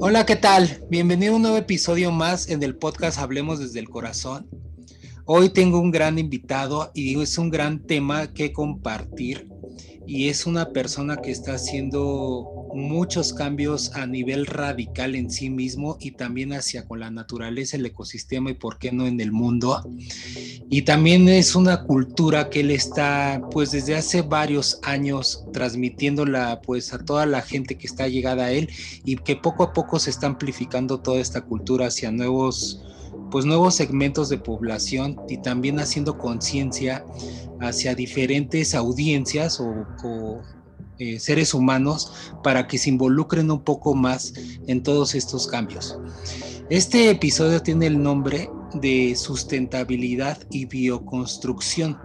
Hola, ¿qué tal? Bienvenido a un nuevo episodio más en el podcast Hablemos desde el Corazón. Hoy tengo un gran invitado y es un gran tema que compartir y es una persona que está haciendo muchos cambios a nivel radical en sí mismo y también hacia con la naturaleza, el ecosistema y por qué no en el mundo. Y también es una cultura que él está pues desde hace varios años transmitiéndola pues a toda la gente que está llegada a él y que poco a poco se está amplificando toda esta cultura hacia nuevos pues nuevos segmentos de población y también haciendo conciencia hacia diferentes audiencias o, eh, seres humanos para que se involucren un poco más en todos estos cambios. Este episodio tiene el nombre de sustentabilidad y bioconstrucción,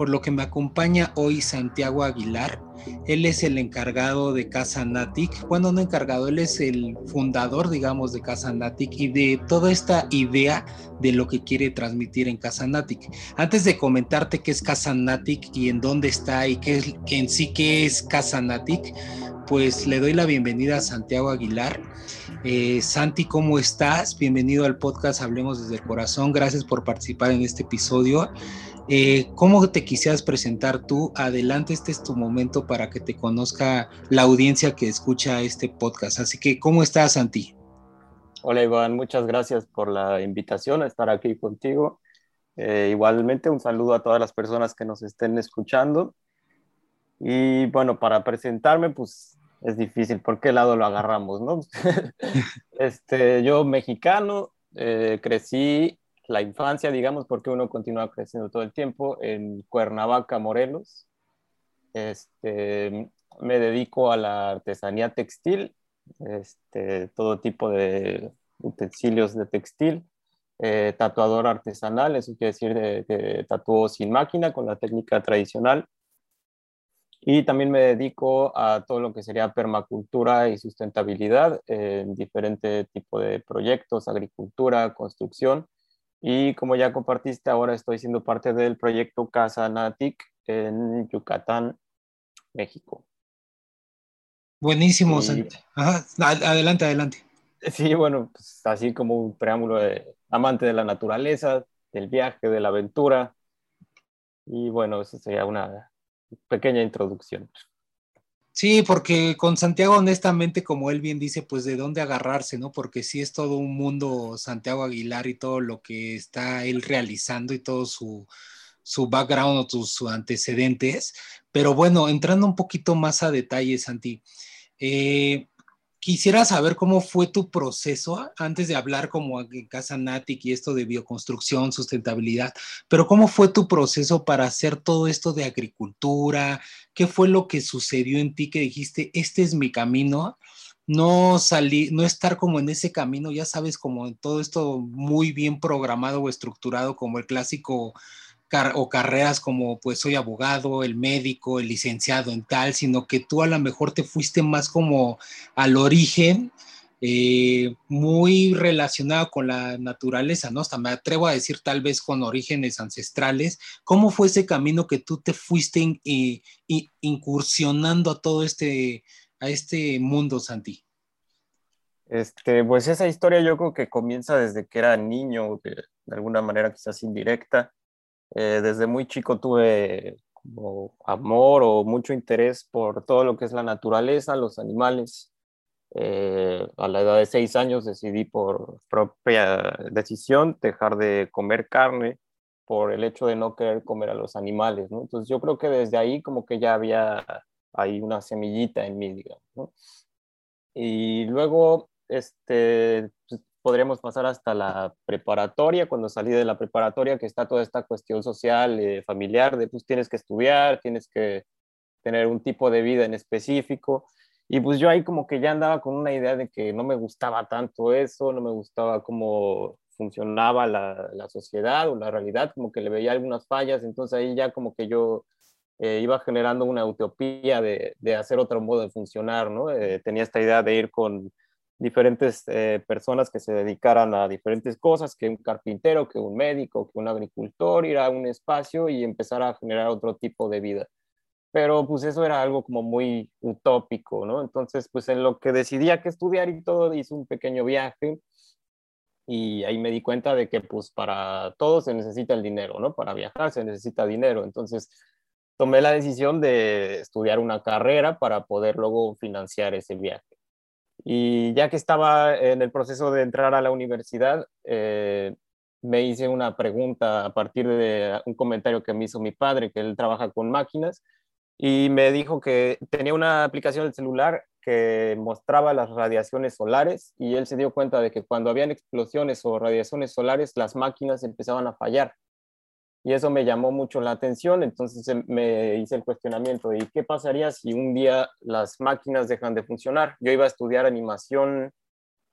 por lo que me acompaña hoy Santiago Aguilar, él es el encargado de Casa Natic. Bueno, no encargado, él es el fundador, digamos, de Casa Natic y de toda esta idea de lo que quiere transmitir en Casa Natic. Antes de comentarte qué es Casa Natic y en dónde está y qué es en sí qué es Casa Natic, pues le doy la bienvenida a Santiago Aguilar. Eh, Santi, ¿cómo estás? Bienvenido al podcast Hablemos desde el Corazón. Gracias por participar en este episodio. Eh, ¿Cómo te quisieras presentar tú? Adelante, este es tu momento para que te conozca la audiencia que escucha este podcast. Así que, ¿cómo estás, Santi? Hola, Iván, muchas gracias por la invitación a estar aquí contigo. Eh, igualmente, un saludo a todas las personas que nos estén escuchando. Y bueno, para presentarme, pues es difícil, ¿por qué lado lo agarramos, no? este, yo mexicano, eh, crecí la infancia, digamos, porque uno continúa creciendo todo el tiempo, en Cuernavaca, Morelos. Este, me dedico a la artesanía textil, este, todo tipo de utensilios de textil, eh, tatuador artesanal, eso quiere decir de, de tatuo sin máquina con la técnica tradicional. Y también me dedico a todo lo que sería permacultura y sustentabilidad en diferentes tipos de proyectos, agricultura, construcción y como ya compartiste, ahora estoy siendo parte del proyecto Casa Natic en Yucatán, México. Buenísimo, adelante, adelante. Sí, bueno, pues así como un preámbulo de amante de la naturaleza, del viaje, de la aventura. Y bueno, eso sería una pequeña introducción. Sí, porque con Santiago, honestamente, como él bien dice, pues de dónde agarrarse, ¿no? Porque sí es todo un mundo Santiago Aguilar y todo lo que está él realizando y todo su, su background o sus, antecedentes. Pero bueno, entrando un poquito más a detalle, Santi, eh, quisiera saber cómo fue tu proceso antes de hablar como en Casa Natic y esto de bioconstrucción, sustentabilidad, pero cómo fue tu proceso para hacer todo esto de agricultura, qué fue lo que sucedió en ti que dijiste, este es mi camino, no salir, no estar como en ese camino, ya sabes, como en todo esto muy bien programado o estructurado como el clásico o carreras como pues soy abogado, el médico, el licenciado en tal, sino que tú a lo mejor te fuiste más como al origen, eh, muy relacionado con la naturaleza, ¿no? Hasta me atrevo a decir tal vez con orígenes ancestrales. ¿Cómo fue ese camino que tú te fuiste incursionando a todo este, a este mundo, Santi? Este, pues esa historia yo creo que comienza desde que era niño, de alguna manera quizás indirecta. Eh, desde muy chico tuve como amor o mucho interés por todo lo que es la naturaleza, los animales. Eh, a la edad de seis años decidí por propia decisión dejar de comer carne por el hecho de no querer comer a los animales. Entonces yo creo que desde ahí como que ya había ahí una semillita en mí, digamos. Y luego, este, pues, podríamos pasar hasta la preparatoria, cuando salí de la preparatoria, que está toda esta cuestión social, eh, familiar, de pues tienes que estudiar, tienes que tener un tipo de vida en específico. Y pues yo ahí como que ya andaba con una idea de que no me gustaba tanto eso, no me gustaba cómo funcionaba la, la sociedad o la realidad, como que le veía algunas fallas, entonces ahí ya como que yo eh, iba generando una utopía de, de, hacer otro modo de funcionar, ¿no? Eh, tenía esta idea de ir con diferentes eh, personas que se dedicaran a diferentes cosas, que un carpintero, que un médico, que un agricultor, ir a un espacio y empezar a generar otro tipo de vida. Pero pues eso era algo como muy utópico, ¿no? Entonces, pues en lo que decidía que estudiar y todo, hice un pequeño viaje y ahí me di cuenta de que pues para todo se necesita el dinero, ¿no? Para viajar se necesita dinero. Entonces, tomé la decisión de estudiar una carrera para poder luego financiar ese viaje. Y ya que estaba en el proceso de entrar a la universidad, eh, me hice una pregunta a partir de un comentario que me hizo mi padre, que él trabaja con máquinas, y me dijo que tenía una aplicación del celular que mostraba las radiaciones solares y él se dio cuenta de que cuando habían explosiones o radiaciones solares, las máquinas empezaban a fallar. Y eso me llamó mucho la atención, entonces em, me hice el cuestionamiento de qué pasaría si un día las máquinas dejan de funcionar. Yo iba a estudiar animación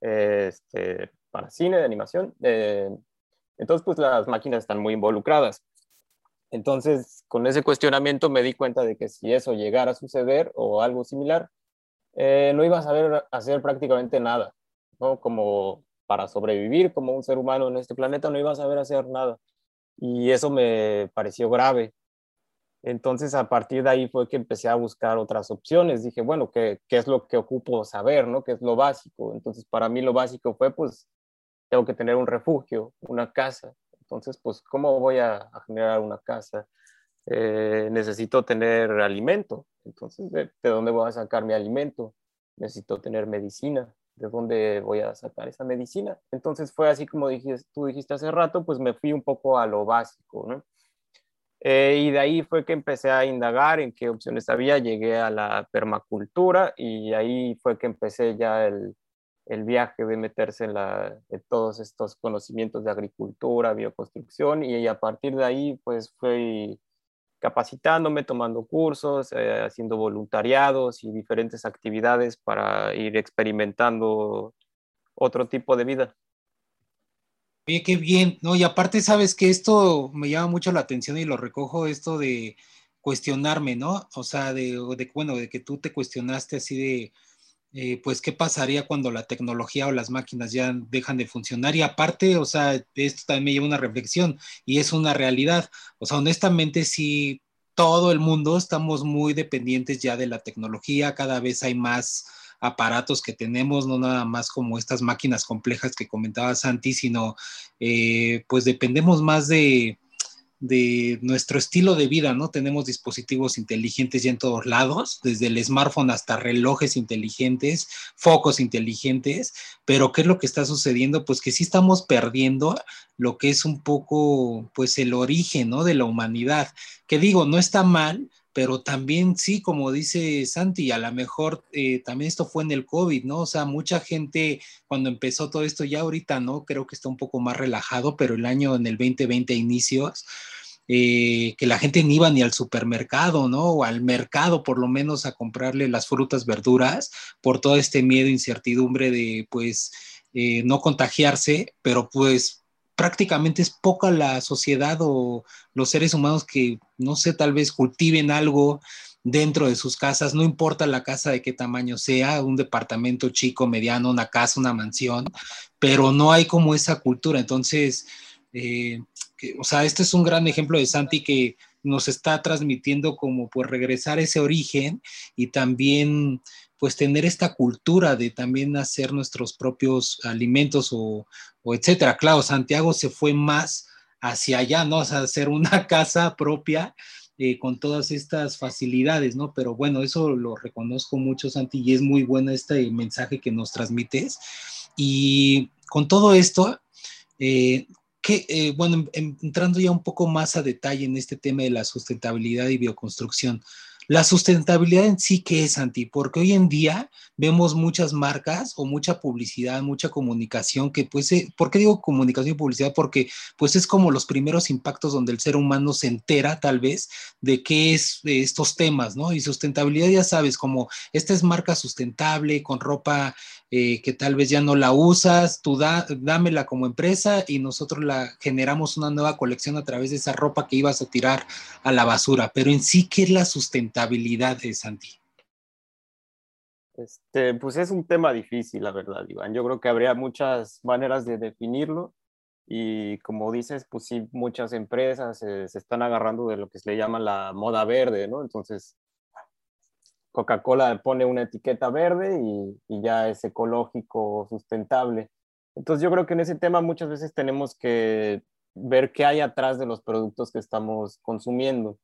este, para cine de animación, eh, entonces pues las máquinas están muy involucradas. Entonces, con ese cuestionamiento me di cuenta de que si eso llegara a suceder o algo similar, eh, no iba a saber hacer prácticamente nada, ¿no? Como para sobrevivir como un ser humano en este planeta, no iba a saber hacer nada. Y eso me pareció grave. Entonces, a partir de ahí fue que empecé a buscar otras opciones. Dije, bueno, ¿qué, qué es lo que ocupo saber, no? ¿Qué es lo básico? Entonces, para mí lo básico fue, pues, tengo que tener un refugio, una casa, entonces, pues, ¿cómo voy a, generar una casa? Eh, necesito tener alimento. Entonces, ¿de, dónde voy a sacar mi alimento? Necesito tener medicina. ¿De dónde voy a sacar esa medicina? Entonces fue así como dijiste, tú dijiste hace rato, pues me fui un poco a lo básico, ¿no? Eh, y de ahí fue que empecé a indagar en qué opciones había, llegué a la permacultura y ahí fue que empecé ya el, el viaje de meterse en, la, todos estos conocimientos de agricultura, bioconstrucción, y a partir de ahí pues fui capacitándome, tomando cursos, eh, haciendo voluntariados y diferentes actividades para ir experimentando otro tipo de vida. Oye, qué bien, ¿no? Y aparte, sabes que esto me llama mucho la atención y lo recojo, esto de cuestionarme, ¿no? O sea, de, de bueno, de que tú te cuestionaste así de, eh, pues qué pasaría cuando la tecnología o las máquinas ya dejan de funcionar. Y aparte, o sea, esto también me lleva a una reflexión y es una realidad. O sea, honestamente, sí, todo el mundo estamos muy dependientes ya de la tecnología, cada vez hay más aparatos que tenemos, no nada más como estas máquinas complejas que comentaba Santi, sino eh, pues dependemos más de, de nuestro estilo de vida, ¿no? Tenemos dispositivos inteligentes ya en todos lados, desde el smartphone hasta relojes inteligentes, focos inteligentes, pero ¿qué es lo que está sucediendo? Pues que sí estamos perdiendo lo que es un poco, pues el origen, ¿no? De la humanidad, que digo, no está mal, pero también sí, como dice Santi, a lo mejor eh, también esto fue en el COVID, ¿no? O sea, mucha gente cuando empezó todo esto, ya ahorita, ¿no? Creo que está un poco más relajado, pero el año en el 2020 inicios, eh, que la gente ni iba ni al supermercado, ¿no? O al mercado por lo menos a comprarle las frutas, verduras, por todo este miedo, incertidumbre de, pues, eh, no contagiarse, pero pues prácticamente es poca la sociedad o los seres humanos que, no sé, tal vez cultiven algo dentro de sus casas, no importa la casa de qué tamaño sea, un departamento chico, mediano, una casa, una mansión, pero no hay como esa cultura. Entonces, eh, o sea, este es un gran ejemplo de Santi que nos está transmitiendo como pues regresar a ese origen y también pues tener esta cultura de también hacer nuestros propios alimentos o, etcétera. Claro, Santiago se fue más hacia allá, ¿no? O sea, hacer una casa propia eh, con todas estas facilidades, ¿no? Pero bueno, eso lo reconozco mucho, Santi, y es muy bueno este mensaje que nos transmites. Y con todo esto, eh, que, eh, bueno, entrando ya un poco más a detalle en este tema de la sustentabilidad y bioconstrucción, la sustentabilidad en sí, ¿qué es, Santi? Porque hoy en día vemos muchas marcas o mucha publicidad, mucha comunicación que pues, eh, ¿por qué digo comunicación y publicidad? Porque pues es como los primeros impactos donde el ser humano se entera tal vez de qué es estos temas, ¿no? Y sustentabilidad, ya sabes, como esta es marca sustentable, con ropa eh, que tal vez ya no la usas, tú dámela como empresa y nosotros la generamos una nueva colección a través de esa ropa que ibas a tirar a la basura. Pero en sí, ¿qué es la sustentabilidad de Santi? Este, pues es un tema difícil, la verdad, Iván. Yo creo que habría muchas maneras de definirlo y como dices, pues sí, muchas empresas se están agarrando de lo que se le llama la moda verde, ¿no? Entonces, Coca-Cola pone una etiqueta verde y, ya es ecológico, sustentable. Entonces yo creo que en ese tema muchas veces tenemos que ver qué hay atrás de los productos que estamos consumiendo.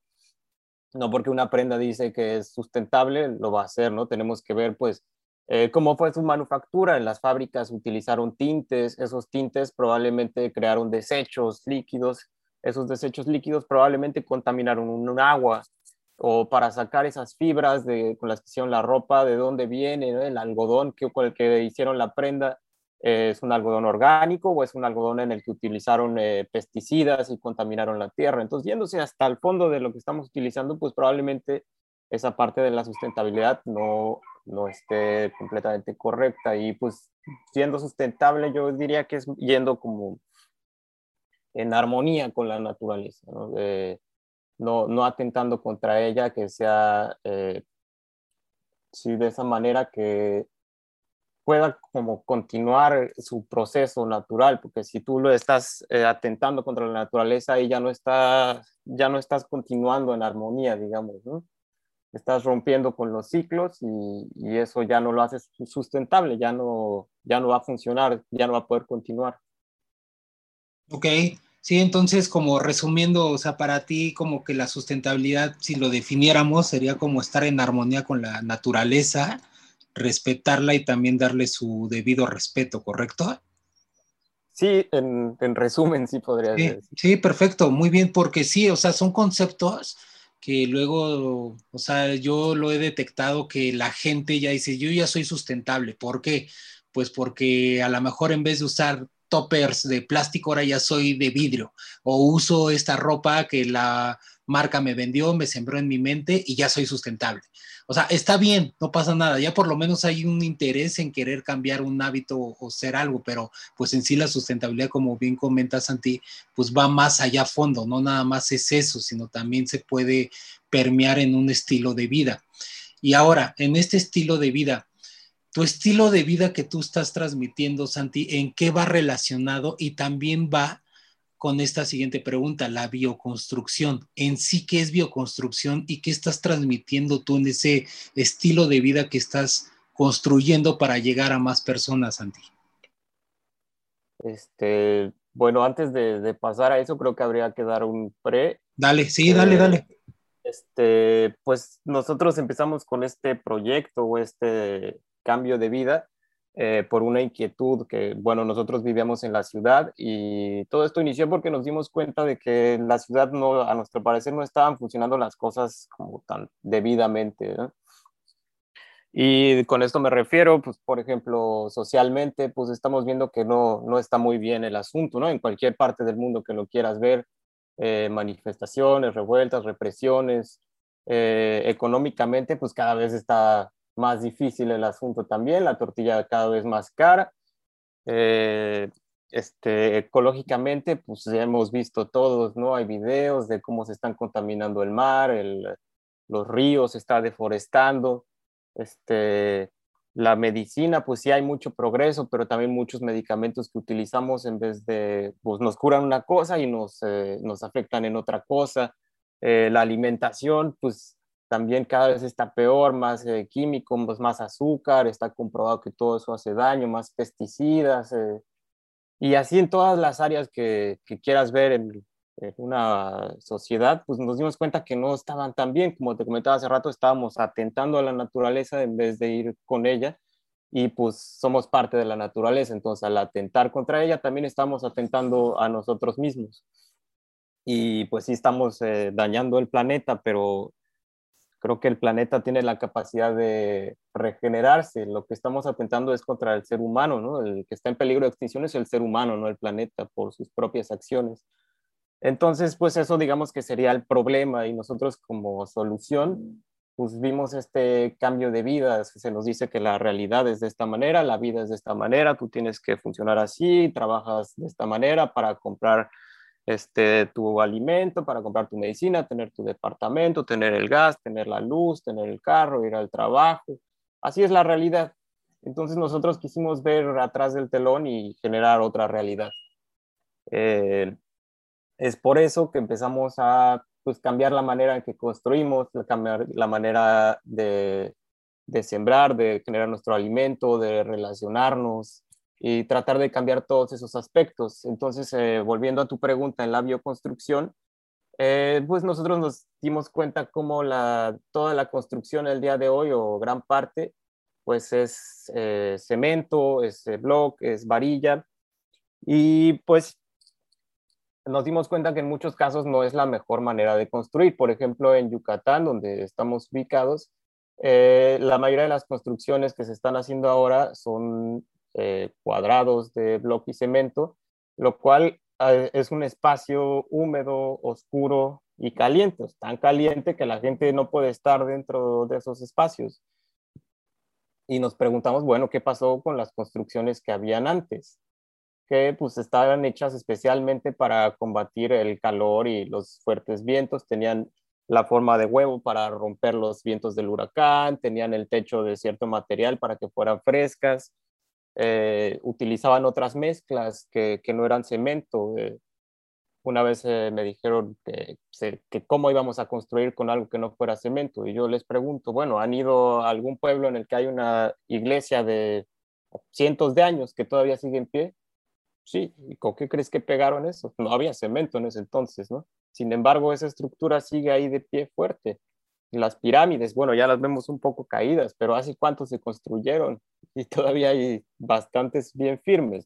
No porque una prenda dice que es sustentable, lo va a hacer, ¿no? Tenemos que ver, pues, eh, cómo fue su manufactura. En las fábricas utilizaron tintes, esos tintes probablemente crearon desechos líquidos, esos desechos líquidos probablemente contaminaron un agua, o para sacar esas fibras de, con las que hicieron la ropa, de dónde viene el algodón que, con el que hicieron la prenda, es un algodón orgánico o es un algodón en el que utilizaron eh, pesticidas y contaminaron la tierra. Entonces, yéndose hasta el fondo de lo que estamos utilizando, pues probablemente esa parte de la sustentabilidad no, no esté completamente correcta. Y pues siendo sustentable, yo diría que es yendo como en armonía con la naturaleza, no, no, atentando contra ella, que sea, eh, sí, de esa manera que pueda como continuar su proceso natural, porque si tú lo estás eh, atentando contra la naturaleza y ya no, está, ya no estás continuando en armonía, digamos, ¿no? Estás rompiendo con los ciclos y, y, eso ya no lo haces sustentable, ya no, ya no va a funcionar, ya no va a poder continuar. Ok, sí, entonces como resumiendo, o sea, para ti como que la sustentabilidad, si lo definiéramos, sería como estar en armonía con la naturaleza, respetarla y también darle su debido respeto, ¿correcto? Sí, en, resumen, sí podría sí, Sí, perfecto, muy bien, porque sí, o sea, son conceptos que luego, o sea, yo lo he detectado que la gente ya dice, yo ya soy sustentable. ¿Por qué? Pues porque a lo mejor en vez de usar toppers de plástico, ahora ya soy de vidrio, o uso esta ropa que la marca me vendió, me sembró en mi mente y ya soy sustentable. O sea, está bien, no pasa nada, ya por lo menos hay un interés en querer cambiar un hábito o ser algo, pero pues en sí la sustentabilidad, como bien comentas, Santi, pues va más allá a fondo, no nada más es eso, sino también se puede permear en un estilo de vida. Y ahora, en este estilo de vida, tu estilo de vida que tú estás transmitiendo, Santi, ¿en qué va relacionado? Y también va con esta siguiente pregunta, la bioconstrucción. En sí, ¿qué es bioconstrucción y qué estás transmitiendo tú en ese estilo de vida que estás construyendo para llegar a más personas, Santi? Este, bueno, antes de, pasar a eso, creo que habría que dar un pre. Dale, sí, dale, dale. Eh, este, pues nosotros empezamos con este proyecto o este cambio de vida eh, por una inquietud que, bueno, nosotros vivíamos en la ciudad y todo esto inició porque nos dimos cuenta de que en la ciudad, no, a nuestro parecer, no estaban funcionando las cosas como tan debidamente. Y con esto me refiero, pues, por ejemplo, socialmente, pues estamos viendo que no, no está muy bien el asunto, ¿no? En cualquier parte del mundo que lo quieras ver, eh, manifestaciones, revueltas, represiones, eh, económicamente, pues cada vez está más difícil el asunto también, la tortilla cada vez más cara. Eh, este, ecológicamente, pues ya hemos visto todos, ¿no? Hay videos de cómo se están contaminando el mar, el, los ríos se está deforestando. Este, la medicina, pues sí hay mucho progreso, pero también muchos medicamentos que utilizamos en vez de, pues nos curan una cosa y nos, eh, nos afectan en otra cosa. Eh, la alimentación, pues también cada vez está peor, más eh, químico, pues, más azúcar, está comprobado que todo eso hace daño, más pesticidas, eh, y así en todas las áreas que, que quieras ver en, una sociedad, pues nos dimos cuenta que no estaban tan bien, como te comentaba hace rato, estábamos atentando a la naturaleza en vez de ir con ella, y pues somos parte de la naturaleza, entonces al atentar contra ella también estamos atentando a nosotros mismos. Y pues sí estamos eh, dañando el planeta, pero Creo que el planeta tiene la capacidad de regenerarse. Lo que estamos atentando es contra el ser humano, ¿no? El que está en peligro de extinción es el ser humano, no el planeta, por sus propias acciones. Entonces, pues eso digamos que sería el problema y nosotros como solución, pues vimos este cambio de vida. Se nos dice que la realidad es de esta manera, la vida es de esta manera, tú tienes que funcionar así, trabajas de esta manera para comprar este, tu alimento, para comprar tu medicina, tener tu departamento, tener el gas, tener la luz, tener el carro, ir al trabajo. Así es la realidad. Entonces nosotros quisimos ver atrás del telón y generar otra realidad. Eh, es por eso que empezamos a pues cambiar la manera en que construimos, cambiar la manera de, de sembrar, de generar nuestro alimento, de relacionarnos y tratar de cambiar todos esos aspectos. Entonces, eh, volviendo a tu pregunta en la bioconstrucción, eh, pues nosotros nos dimos cuenta cómo la, toda la construcción el día de hoy o gran parte, pues es eh, cemento, es block, es varilla. Y pues nos dimos cuenta que en muchos casos no es la mejor manera de construir. Por ejemplo, en Yucatán, donde estamos ubicados, eh, la mayoría de las construcciones que se están haciendo ahora son eh, cuadrados de bloque y cemento, lo cual eh, es un espacio húmedo, oscuro y caliente, tan caliente que la gente no puede estar dentro de esos espacios. Y nos preguntamos, bueno, ¿qué pasó con las construcciones que habían antes? que pues estaban hechas especialmente para combatir el calor y los fuertes vientos, tenían la forma de huevo para romper los vientos del huracán, tenían el techo de cierto material para que fueran frescas, eh, utilizaban otras mezclas que, que no eran cemento. Eh, una vez eh, me dijeron que, que, cómo íbamos a construir con algo que no fuera cemento. Y yo les pregunto, bueno, ¿han ido a algún pueblo en el que hay una iglesia de cientos de años que todavía sigue en pie? Sí, ¿y con qué crees que pegaron eso? No había cemento en ese entonces, ¿no? Sin embargo, esa estructura sigue ahí de pie fuerte. Las pirámides, bueno, ya las vemos un poco caídas, pero ¿hace cuánto se construyeron? Y todavía hay bastantes bien firmes.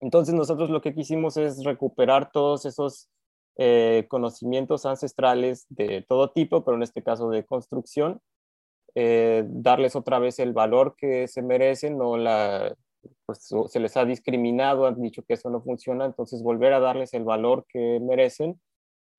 Entonces nosotros lo que quisimos es recuperar todos esos eh, conocimientos ancestrales de todo tipo, pero en este caso de construcción, eh, darles otra vez el valor que se merecen, no la, pues se les ha discriminado, han dicho que eso no funciona, entonces volver a darles el valor que merecen,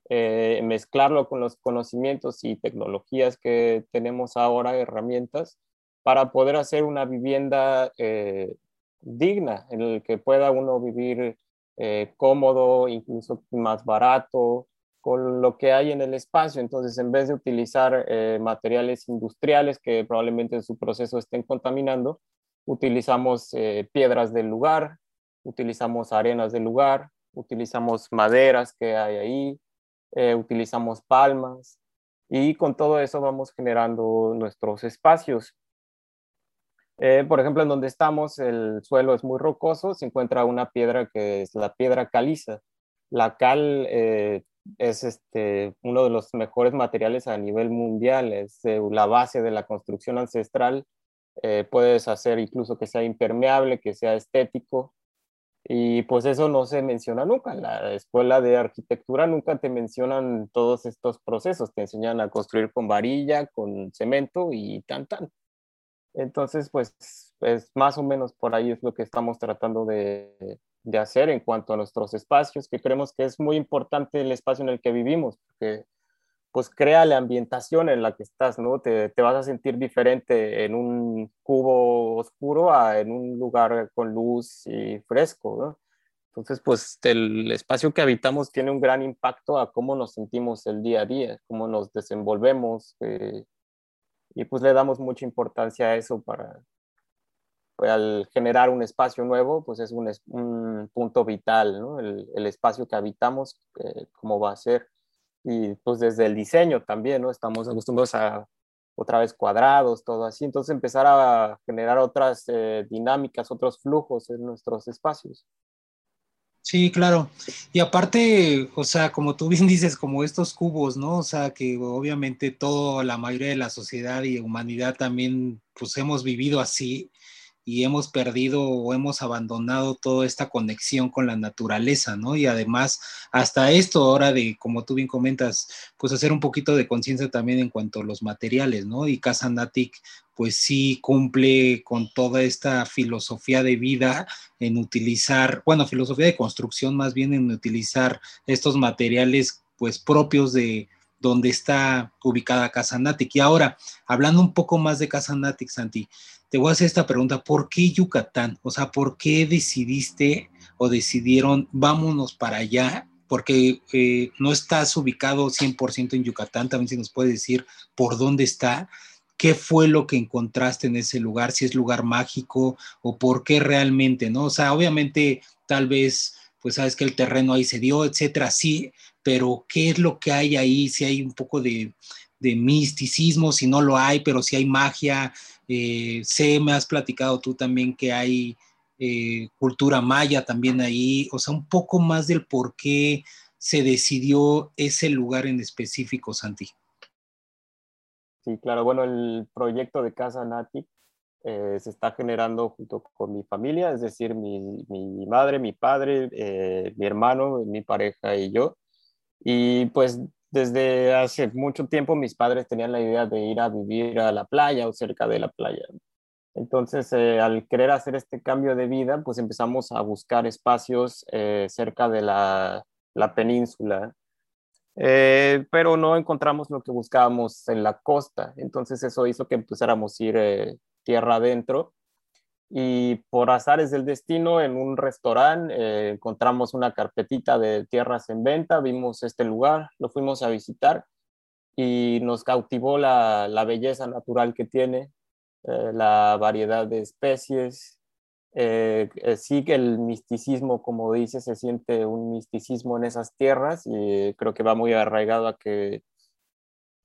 eh, mezclarlo con los conocimientos y tecnologías que tenemos ahora, herramientas, para poder hacer una vivienda eh, digna, en el que pueda uno vivir eh, cómodo, incluso más barato, con lo que hay en el espacio. Entonces, en vez de utilizar materiales industriales que probablemente en su proceso estén contaminando, utilizamos eh, piedras del lugar, utilizamos arenas del lugar, utilizamos maderas que hay ahí, eh, utilizamos palmas y con todo eso vamos generando nuestros espacios. Eh, por ejemplo, en donde estamos el suelo es muy rocoso, se encuentra una piedra que es la piedra caliza. La cal es este, uno de los mejores materiales a nivel mundial, es la base de la construcción ancestral eh, puedes hacer incluso que sea impermeable, que sea estético, y pues eso no se menciona nunca. En la escuela de arquitectura nunca te mencionan todos estos procesos, te enseñan a construir con varilla, con cemento y tan tan. Entonces, pues, pues más o menos por ahí es lo que estamos tratando de, de hacer en cuanto a nuestros espacios, que creemos que es muy importante el espacio en el que vivimos, porque pues crea la ambientación en la que estás, ¿no? Te, te, vas a sentir diferente en un cubo oscuro a en un lugar con luz y fresco, ¿no? Entonces, pues el espacio que habitamos tiene un gran impacto a cómo nos sentimos el día a día, cómo nos desenvolvemos, eh, y pues le damos mucha importancia a eso para, pues, al generar un espacio nuevo, pues es un, un punto vital, ¿no? El, el, espacio que habitamos, eh, cómo va a ser y pues desde el diseño también, ¿no? Estamos acostumbrados a otra vez cuadrados, todo así, entonces empezar a generar otras eh, dinámicas, otros flujos en nuestros espacios. Sí, claro. Y aparte, o sea, como tú bien dices, como estos cubos, ¿no? O sea, que obviamente toda la mayoría de la sociedad y humanidad también, pues hemos vivido así y hemos perdido o hemos abandonado toda esta conexión con la naturaleza, ¿no? Y además, hasta esto ahora de, como tú bien comentas, pues hacer un poquito de conciencia también en cuanto a los materiales, ¿no? Y Casa Natic, pues sí cumple con toda esta filosofía de vida en utilizar, bueno, filosofía de construcción más bien en utilizar estos materiales pues propios de, donde está ubicada Casa Natic. Y ahora, hablando un poco más de Casa Natic, Santi, te voy a hacer esta pregunta, ¿por qué Yucatán? O sea, ¿por qué decidiste o decidieron vámonos para allá? Porque eh, no estás ubicado 100% en Yucatán, también se nos puede decir por dónde está, qué fue lo que encontraste en ese lugar, si es lugar mágico o por qué realmente, ¿no? O sea, obviamente tal vez pues sabes que el terreno ahí se dio, etcétera, sí, pero ¿qué es lo que hay ahí? Si hay un poco de, misticismo, si no lo hay, pero si hay magia. Eh, sé, me has platicado tú también que hay eh, cultura maya también ahí, o sea, un poco más del por qué se decidió ese lugar en específico, Santi. Sí, claro, bueno, el proyecto de Casa Nati eh, se está generando junto con mi familia, es decir, mi, mi madre, mi padre, eh, mi hermano, mi pareja y yo. Y pues desde hace mucho tiempo mis padres tenían la idea de ir a vivir a la playa o cerca de la playa. Entonces, eh, al querer hacer este cambio de vida, pues empezamos a buscar espacios cerca de la, la península, pero no encontramos lo que buscábamos en la costa. Entonces eso hizo que empezáramos a ir tierra adentro. Y por azares del destino, en un restaurante eh, encontramos una carpetita de tierras en venta, vimos este lugar, lo fuimos a visitar y nos cautivó la, la belleza natural que tiene, eh, la variedad de especies. Eh, sí que el misticismo, como dice, se siente un misticismo en esas tierras y creo que va muy arraigado a que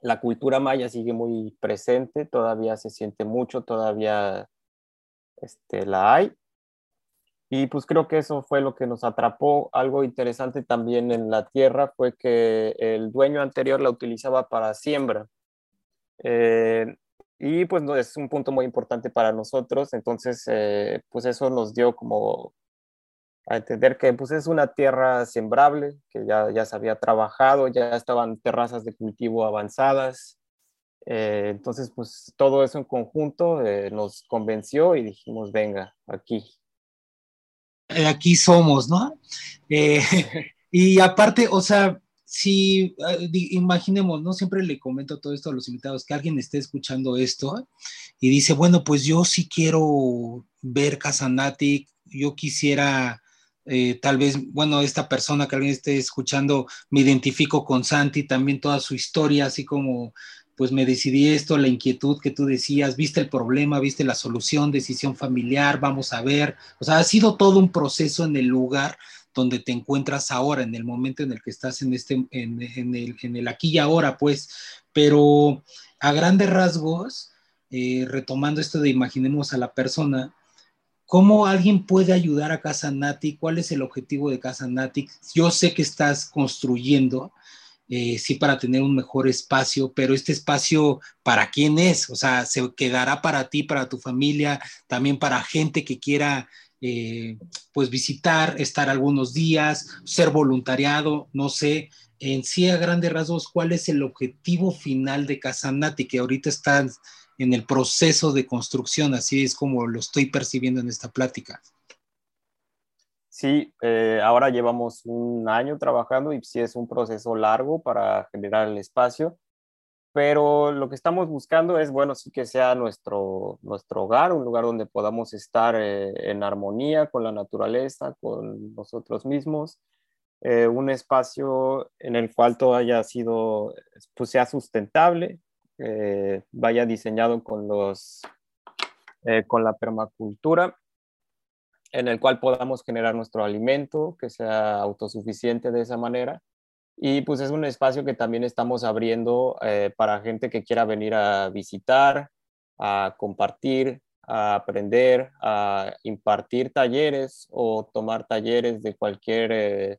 la cultura maya sigue muy presente, todavía se siente mucho, todavía este, la hay. Y pues creo que eso fue lo que nos atrapó. Algo interesante también en la tierra fue que el dueño anterior la utilizaba para siembra. Eh, y pues no, es un punto muy importante para nosotros. Entonces, eh, pues eso nos dio como a entender que pues es una tierra sembrable, que ya, ya se había trabajado, ya estaban terrazas de cultivo avanzadas. Eh, entonces, pues todo eso en conjunto eh, nos convenció y dijimos, venga, aquí. Eh, aquí somos, ¿no? y aparte, o sea, si imaginemos, ¿no? Siempre le comento todo esto a los invitados, que alguien esté escuchando esto y dice, bueno, pues yo sí quiero ver Casanatic, yo quisiera eh, tal vez, bueno, esta persona que alguien esté escuchando, me identifico con Santi, también toda su historia, así como, pues me decidí esto, la inquietud que tú decías, viste el problema, viste la solución, decisión familiar, vamos a ver, o sea, ha sido todo un proceso en el lugar donde te encuentras ahora, en el momento en el que estás en, este, en, el, en el, aquí y ahora, pues, pero a grandes rasgos, eh, retomando esto de imaginemos a la persona, ¿Cómo alguien puede ayudar a Casa Nati? ¿Cuál es el objetivo de Casa Nati? Yo sé que estás construyendo, eh, sí, para tener un mejor espacio, pero este espacio, ¿para quién es? O sea, ¿se quedará para ti, para tu familia, también para gente que quiera, eh, pues, visitar, estar algunos días, ser voluntariado, no sé? En sí, a grandes rasgos, ¿cuál es el objetivo final de Casa Nati, que ahorita están en el proceso de construcción, así es como lo estoy percibiendo en esta plática. Sí, eh, ahora llevamos un año trabajando y sí es un proceso largo para generar el espacio, pero lo que estamos buscando es, bueno, sí que sea nuestro, nuestro hogar, un lugar donde podamos estar eh, en armonía con la naturaleza, con nosotros mismos, eh, un espacio en el cual todo haya sido, pues sea sustentable, vaya diseñado con, los, con la permacultura, en el cual podamos generar nuestro alimento, que sea autosuficiente de esa manera. Y pues es un espacio que también estamos abriendo eh, para gente que quiera venir a visitar, a compartir, a aprender, a impartir talleres o tomar talleres de cualquier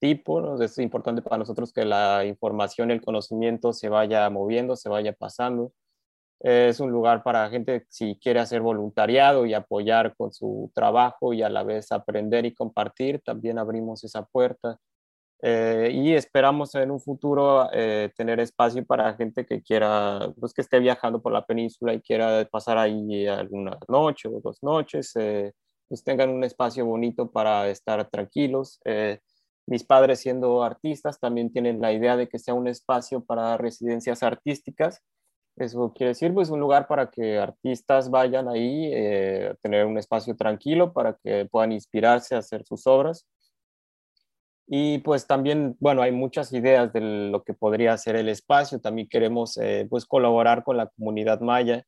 tipo. Es importante para nosotros que la información el conocimiento se vaya moviendo, se vaya pasando. Es un lugar para gente si quiere hacer voluntariado y apoyar con su trabajo y a la vez aprender y compartir. También abrimos esa puerta. Eh, y esperamos en un futuro eh, tener espacio para gente que quiera, pues que esté viajando por la península y quiera pasar ahí alguna noche o dos noches, eh, pues tengan un espacio bonito para estar tranquilos. Mis padres siendo artistas también tienen la idea de que sea un espacio para residencias artísticas. Eso quiere decir, pues, un lugar para que artistas vayan ahí, eh, tener un espacio tranquilo para que puedan inspirarse a hacer sus obras. Y pues también, bueno, hay muchas ideas de lo que podría ser el espacio. También queremos, eh, pues, colaborar con la comunidad maya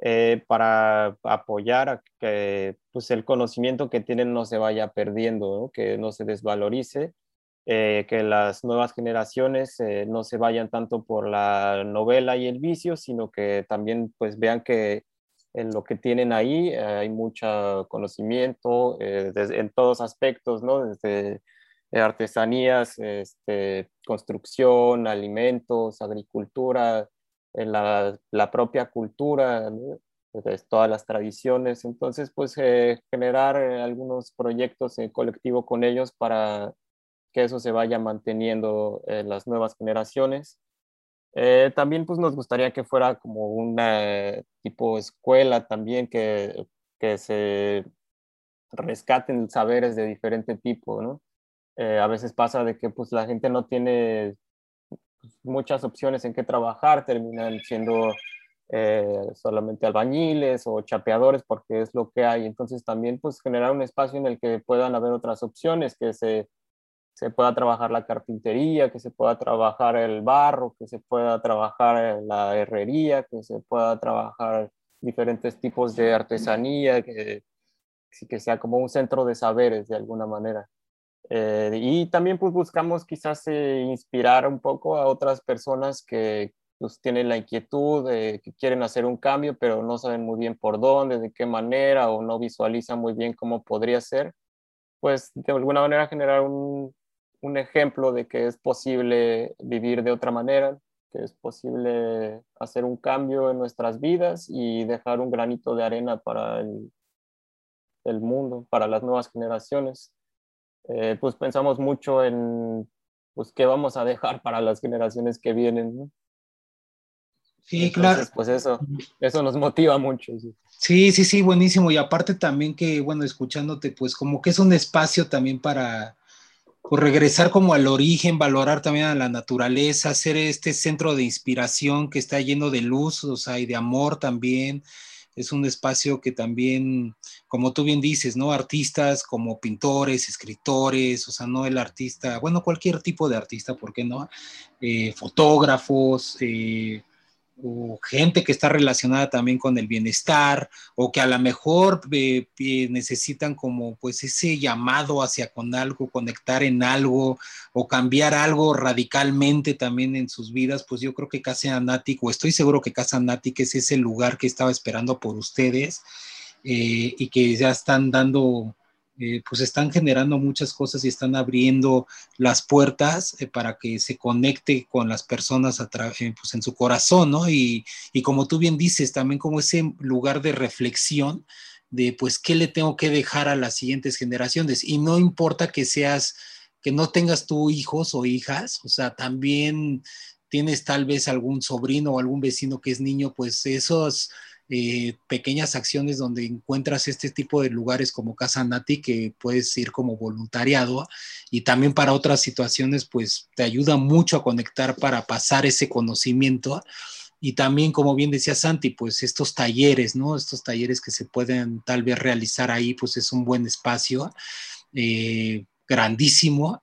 eh, para apoyar a que pues, el conocimiento que tienen no se vaya perdiendo, que no se desvalorice, eh, que las nuevas generaciones eh, no se vayan tanto por la novela y el vicio, sino que también pues vean que en lo que tienen ahí hay mucho conocimiento en todos aspectos, ¿no? Desde artesanías, este, construcción, alimentos, agricultura, la, propia cultura, todas las tradiciones. Entonces, pues eh, generar eh, algunos proyectos en colectivo con ellos para que eso se vaya manteniendo en las nuevas generaciones. Eh, también pues nos gustaría que fuera como una tipo escuela también que, que se rescaten saberes de diferente tipo, ¿no? a veces pasa de que pues la gente no tiene muchas opciones en qué trabajar, terminan siendo eh, solamente albañiles o chapeadores porque es lo que hay. Entonces también pues generar un espacio en el que puedan haber otras opciones, que se, se pueda trabajar la carpintería, que se pueda trabajar el barro, que se pueda trabajar la herrería, que se pueda trabajar diferentes tipos de artesanía, que, que sea como un centro de saberes de alguna manera. Eh, y también pues buscamos quizás eh, inspirar un poco a otras personas que pues tienen la inquietud, de que quieren hacer un cambio, pero no saben muy bien por dónde, de qué manera o no visualizan muy bien cómo podría ser, pues de alguna manera generar un, un ejemplo de que es posible vivir de otra manera, que es posible hacer un cambio en nuestras vidas y dejar un granito de arena para el, el mundo, para las nuevas generaciones. Eh, pues pensamos mucho en pues qué vamos a dejar para las generaciones que vienen. Sí, claro. Pues eso, eso nos motiva mucho. Sí. sí, sí, buenísimo. Y aparte también que, bueno, escuchándote, pues como que es un espacio también para pues, regresar como al origen, valorar también a la naturaleza, ser este centro de inspiración que está lleno de luz, o sea, y de amor también es un espacio que también, como tú bien dices, ¿no? Artistas como pintores, escritores, o sea, no el artista, bueno, cualquier tipo de artista, ¿por qué no? Eh, fotógrafos, eh, o gente que está relacionada también con el bienestar o que a lo mejor eh, eh, necesitan como pues ese llamado hacia con algo, conectar en algo o cambiar algo radicalmente también en sus vidas, pues yo creo que Casa Natic o estoy seguro que Casa Natic es ese lugar que estaba esperando por ustedes eh, y que ya están dando eh, pues están generando muchas cosas y están abriendo las puertas eh, para que se conecte con las personas a eh, pues en su corazón, ¿no? Y, y, como tú bien dices, también como ese lugar de reflexión de pues qué le tengo que dejar a las siguientes generaciones. Y no importa que seas, que no tengas tú hijos o hijas, o sea, también tienes tal vez algún sobrino o algún vecino que es niño, pues esos eh, pequeñas acciones donde encuentras este tipo de lugares como Casa Nati que puedes ir como voluntariado y también para otras situaciones pues te ayuda mucho a conectar para pasar ese conocimiento y también como bien decía Santi pues estos talleres, ¿no? Estos talleres que se pueden tal vez realizar ahí pues es un buen espacio eh, grandísimo.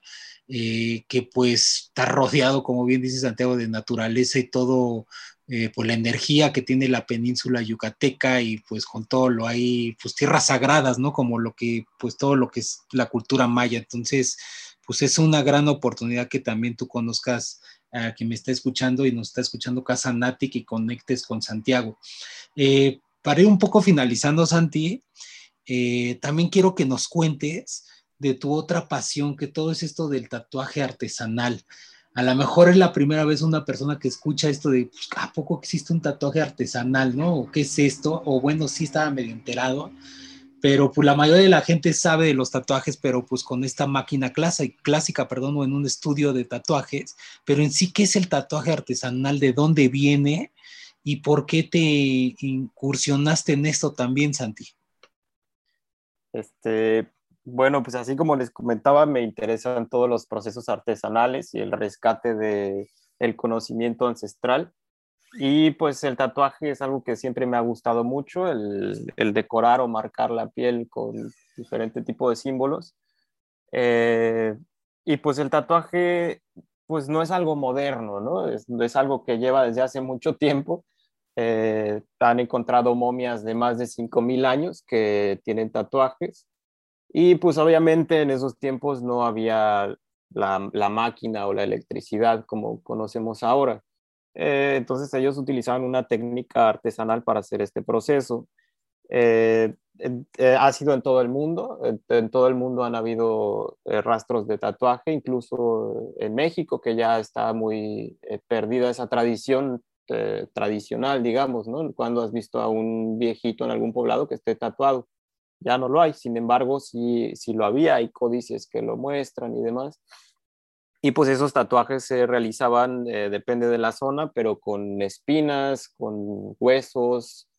Eh, que pues está rodeado, como bien dice Santiago, de naturaleza y todo eh, por la energía que tiene la península yucateca y pues con todo lo hay, pues tierras sagradas, ¿no? Como lo que, pues todo lo que es la cultura maya. Entonces, pues es una gran oportunidad que también tú conozcas a quien me está escuchando y nos está escuchando Casa Nati y conectes con Santiago. Eh, para ir un poco finalizando, Santi, eh, también quiero que nos cuentes de tu otra pasión, que todo es esto del tatuaje artesanal a lo mejor es la primera vez una persona que escucha esto de, pues, ¿a poco existe un tatuaje artesanal, no? ¿O qué es esto? O bueno, sí estaba medio enterado, pero pues la mayoría de la gente sabe de los tatuajes, pero pues con esta máquina clásica, clásica, perdón, o en un estudio de tatuajes, pero en sí, ¿qué es el tatuaje artesanal? ¿De dónde viene? ¿Y por qué te incursionaste en esto también, Santi? Este, bueno, pues así como les comentaba, me interesan todos los procesos artesanales y el rescate de el conocimiento ancestral. Y pues el tatuaje es algo que siempre me ha gustado mucho, el, el decorar o marcar la piel con diferente tipo de símbolos. Eh, y pues el tatuaje pues no es algo moderno, ¿no? Es, es, algo que lleva desde hace mucho tiempo eh, han encontrado momias de más de 5.000 años que tienen tatuajes. Y pues obviamente en esos tiempos no había la, la máquina o la electricidad como conocemos ahora. Eh, entonces ellos utilizaban una técnica artesanal para hacer este proceso. Eh, ha sido en todo el mundo, en, todo el mundo han habido rastros de tatuaje, incluso en México, que ya está muy perdida esa tradición eh, tradicional, digamos, ¿no? Cuando has visto a un viejito en algún poblado que esté tatuado. Ya no lo hay, sin embargo, sí, sí lo había, hay códices que lo muestran y demás. Y pues esos tatuajes se realizaban, eh, depende de la zona, pero con espinas, con huesos,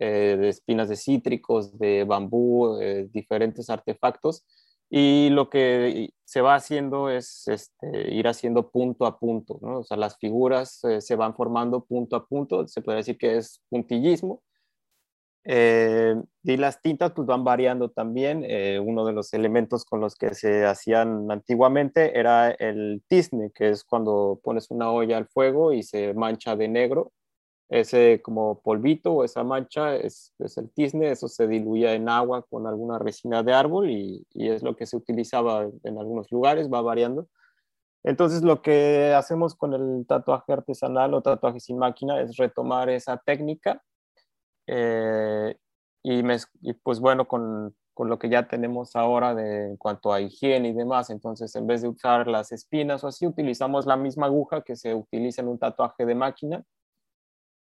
eh, de espinas de cítricos, de bambú, diferentes artefactos y lo que se va haciendo es este, ir haciendo punto a punto, ¿no? O sea, las figuras eh, se van formando punto a punto, se puede decir que es puntillismo. Eh, y las tintas pues van variando también. Eh, uno de los elementos con los que se hacían antiguamente era el tizne, que es cuando pones una olla al fuego y se mancha de negro ese como polvito o esa mancha es, es, el tizne, eso se diluía en agua con alguna resina de árbol y, y, es lo que se utilizaba en algunos lugares, va variando. Entonces lo que hacemos con el tatuaje artesanal o tatuaje sin máquina es retomar esa técnica eh, y, pues bueno, con, con, lo que ya tenemos ahora de, en cuanto a higiene y demás, entonces en vez de usar las espinas o así, utilizamos la misma aguja que se utiliza en un tatuaje de máquina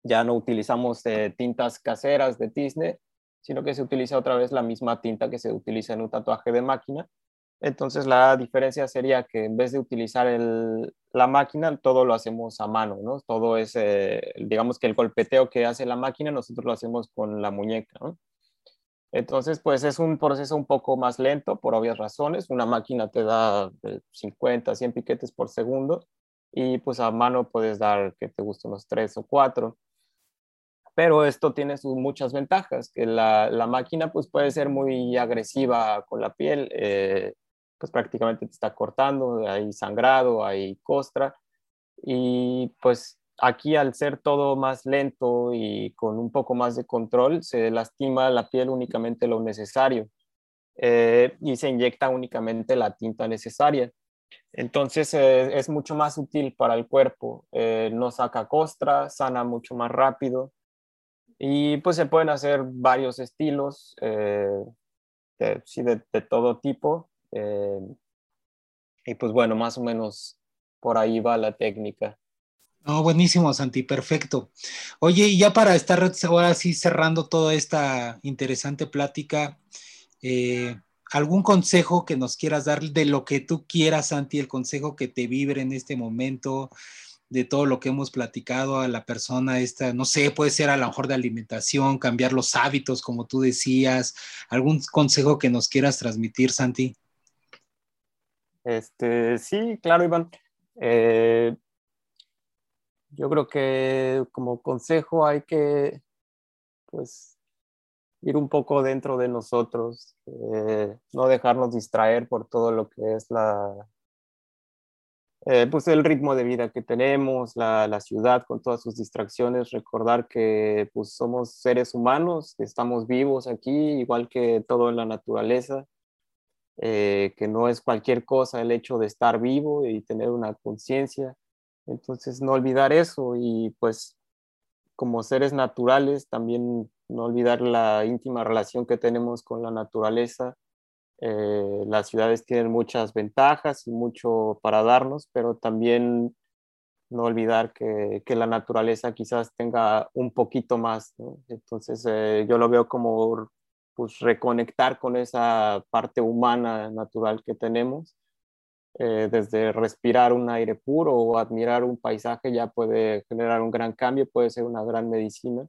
ya no utilizamos eh, tintas caseras de tizne, sino que se utiliza otra vez la misma tinta que se utiliza en un tatuaje de máquina. Entonces la diferencia sería que en vez de utilizar la máquina, todo lo hacemos a mano, ¿no? Todo es, digamos que el golpeteo que hace la máquina, nosotros lo hacemos con la muñeca. Entonces, pues es un proceso un poco más lento por obvias razones. Una máquina te da 50, eh, 100 piquetes por segundo y pues a mano puedes dar que te gusten unos 3 o 4 pero esto tiene sus muchas ventajas, que la, la máquina pues puede ser muy agresiva con la piel, eh, pues prácticamente te está cortando, hay sangrado, hay costra, y pues aquí al ser todo más lento y con un poco más de control, se lastima la piel únicamente lo necesario eh, y se inyecta únicamente la tinta necesaria. Entonces eh, es mucho más útil para el cuerpo, no saca costra, sana mucho más rápido y pues se pueden hacer varios estilos, eh, sí, de, todo tipo. Eh, y pues bueno, más o menos por ahí va la técnica. No, buenísimo, Santi, perfecto. Oye, y ya para estar ahora sí cerrando toda esta interesante plática, eh, ¿algún consejo que nos quieras dar de lo que tú quieras, Santi, el consejo que te vibre en este momento? de todo lo que hemos platicado a la persona esta, no sé, puede ser a lo mejor de alimentación, cambiar los hábitos, como tú decías, algún consejo que nos quieras transmitir, Santi. Este, sí, claro, Iván. Eh, yo creo que como consejo hay que, pues, ir un poco dentro de nosotros, eh, no dejarnos distraer por todo lo que es la, eh, pues el ritmo de vida que tenemos, la, la, ciudad con todas sus distracciones, recordar que pues somos seres humanos, que estamos vivos aquí, igual que todo en la naturaleza, eh, que no es cualquier cosa el hecho de estar vivo y tener una conciencia. Entonces, no olvidar eso y pues como seres naturales, también no olvidar la íntima relación que tenemos con la naturaleza eh, las ciudades tienen muchas ventajas y mucho para darnos, pero también no olvidar que, que la naturaleza quizás tenga un poquito más. Entonces eh, yo lo veo como pues, reconectar con esa parte humana natural que tenemos. Eh, desde respirar un aire puro o admirar un paisaje ya puede generar un gran cambio, puede ser una gran medicina.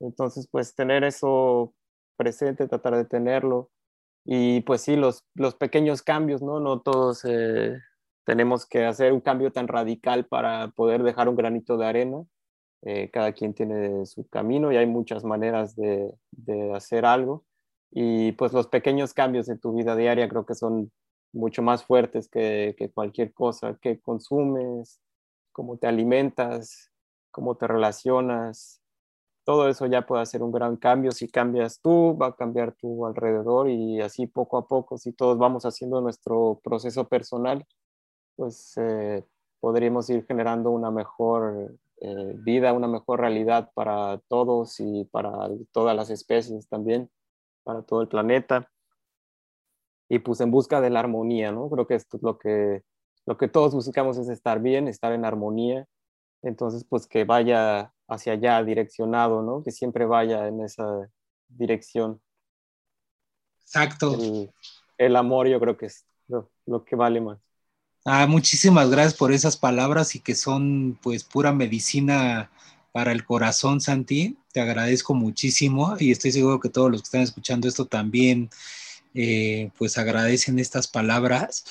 Entonces, pues tener eso presente, tratar de tenerlo, y pues sí, los, los pequeños cambios, ¿no? No todos eh, tenemos que hacer un cambio tan radical para poder dejar un granito de arena. Eh, cada quien tiene su camino y hay muchas maneras de, de, hacer algo. Y pues los pequeños cambios en tu vida diaria creo que son mucho más fuertes que, que cualquier cosa que consumes, cómo te alimentas, cómo te relacionas, todo eso ya puede hacer un gran cambio. Si cambias tú, va a cambiar tu alrededor y así poco a poco, si todos vamos haciendo nuestro proceso personal, pues eh, podríamos ir generando una mejor eh, vida, una mejor realidad para todos y para todas las especies también, para todo el planeta. Y pues en busca de la armonía, ¿no? Creo que esto es lo que, lo que todos buscamos es estar bien, estar en armonía. Entonces, pues que vaya hacia allá direccionado, ¿no? Que siempre vaya en esa dirección. Exacto. El, amor yo creo que es lo, que vale más. Ah, muchísimas gracias por esas palabras y que son pues pura medicina para el corazón, Santi. Te agradezco muchísimo y estoy seguro que todos los que están escuchando esto también eh, pues agradecen estas palabras.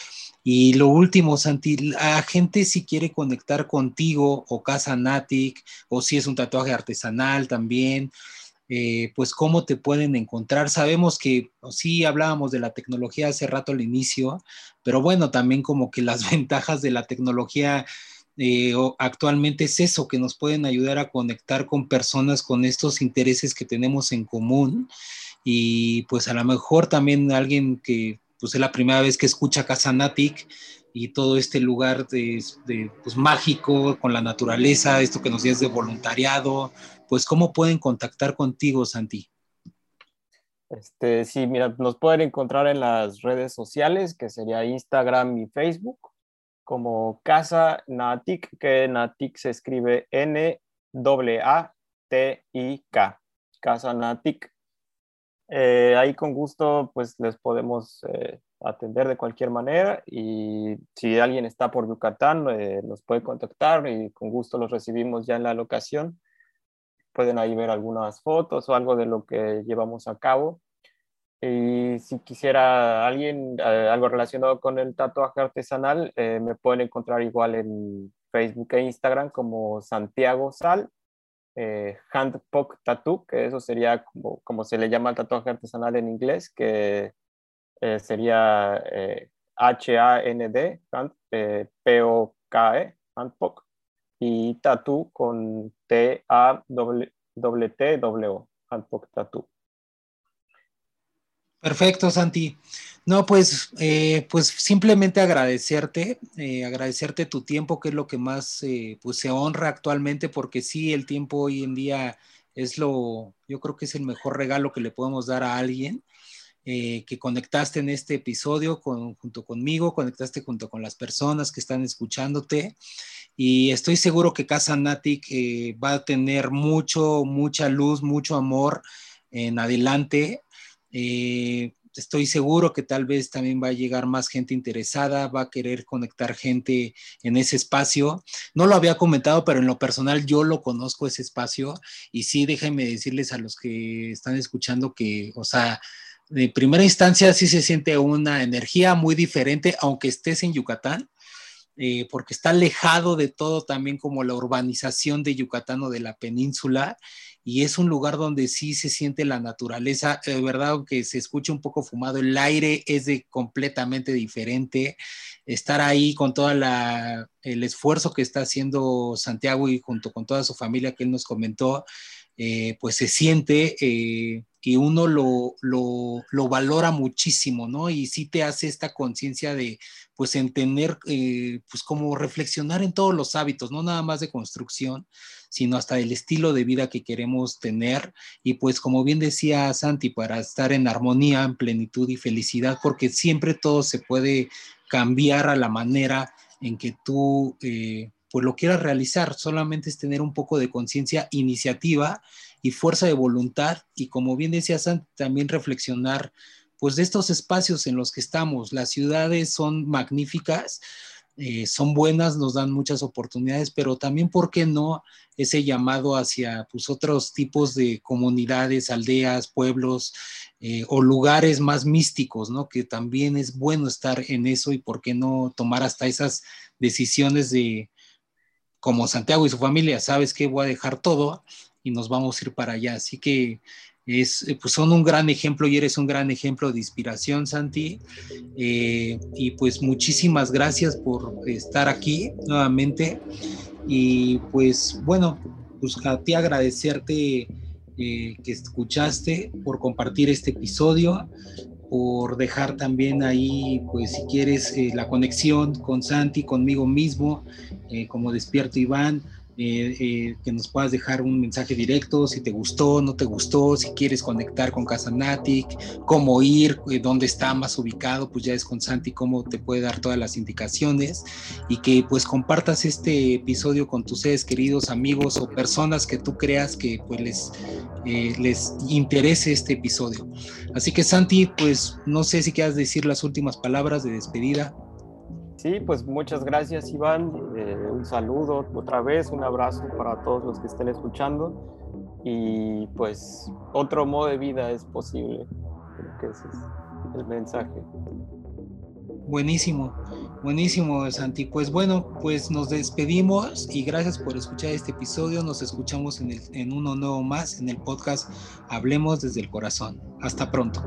Y lo último, Santi, la gente si quiere conectar contigo o Casa Natic o si es un tatuaje artesanal también, eh, pues cómo te pueden encontrar. Sabemos que sí hablábamos de la tecnología hace rato al inicio, pero bueno, también como que las ventajas de la tecnología eh, actualmente es eso, que nos pueden ayudar a conectar con personas con estos intereses que tenemos en común y pues a lo mejor también alguien que pues es la primera vez que escucha Casanatic y todo este lugar de, pues, mágico con la naturaleza, esto que nos dices de voluntariado, pues cómo pueden contactar contigo, Santi. Este, sí, mira, nos pueden encontrar en las redes sociales, que sería Instagram y Facebook, como Casa Natic, que Natic se escribe N-A-T-I-K, Casa Natic. Eh, ahí con gusto pues les podemos eh, atender de cualquier manera y si alguien está por Yucatán eh, nos puede contactar y con gusto los recibimos ya en la locación. Pueden ahí ver algunas fotos o algo de lo que llevamos a cabo. Y si quisiera alguien algo relacionado con el tatuaje artesanal, me pueden encontrar igual en Facebook e Instagram como Santiago Sal eh, tattoo, que eso sería como, como, se le llama el tatuaje artesanal en inglés, que eh, sería eh, H-A-N-D, hand poke, y tattoo con hand poke tattoo. Perfecto, Santi. No, pues, eh, pues simplemente agradecerte, eh, agradecerte tu tiempo, que es lo que más eh, pues se honra actualmente, porque sí, el tiempo hoy en día es lo, yo creo que es el mejor regalo que le podemos dar a alguien. que conectaste en este episodio junto conmigo, conectaste junto con las personas que están escuchándote y estoy seguro que Casa Natic va a tener mucho, mucha luz, mucho amor en adelante eh, estoy seguro que tal vez también va a llegar más gente interesada, va a querer conectar gente en ese espacio. No lo había comentado, pero en lo personal yo lo conozco ese espacio y sí, déjenme decirles a los que están escuchando que, o sea, de primera instancia sí se siente una energía muy diferente, aunque estés en Yucatán. Eh, porque está alejado de todo también como la urbanización de Yucatán o de la península y es un lugar donde sí se siente la naturaleza, de verdad, aunque se escuche un poco fumado, el aire es de completamente diferente. Estar ahí con todo el esfuerzo que está haciendo Santiago y junto con toda su familia que él nos comentó, eh, pues se siente eh, y uno lo, lo, valora muchísimo, ¿no? Y sí te hace esta conciencia de, pues, entender, eh, pues, como reflexionar en todos los hábitos, no nada más de construcción, sino hasta el estilo de vida que queremos tener. Y pues, como bien decía Santi, para estar en armonía, en plenitud y felicidad, porque siempre todo se puede cambiar a la manera en que tú pues lo quieras realizar, solamente es tener un poco de conciencia, iniciativa y fuerza de voluntad y como bien decía Santi, también reflexionar pues de estos espacios en los que estamos. Las ciudades son magníficas, eh, son buenas, nos dan muchas oportunidades, pero también, ¿por qué no ese llamado hacia pues, otros tipos de comunidades, aldeas, pueblos eh, o lugares más místicos, ¿no? Que también es bueno estar en eso y por qué no tomar hasta esas decisiones de, como Santiago y su familia, sabes que voy a dejar todo y nos vamos a ir para allá. Así que es, eh, pues son un gran ejemplo y eres un gran ejemplo de inspiración, Santi. Eh, y pues muchísimas gracias por estar aquí nuevamente. Y pues bueno, pues a ti agradecerte eh, que escuchaste, por compartir este episodio, por dejar también ahí, pues si quieres, la conexión con Santi, conmigo mismo, como despierto Iván, eh, eh, que nos puedas dejar un mensaje directo, si te gustó, no te gustó, si quieres conectar con Casanatic, cómo ir, eh, dónde está más ubicado, pues ya es con Santi cómo te puede dar todas las indicaciones y que pues compartas este episodio con tus seres queridos, amigos o personas que tú creas que pues les, les interese este episodio. Así que Santi, pues no sé si quieras decir las últimas palabras de despedida. Sí, pues muchas gracias Iván, eh, un saludo otra vez, un abrazo para todos los que estén escuchando y pues otro modo de vida es posible, creo que ese es el mensaje. Buenísimo, buenísimo Santi. Pues bueno, pues nos despedimos y gracias por escuchar este episodio. Nos escuchamos en, en uno nuevo más en el podcast Hablemos desde el Corazón. Hasta pronto.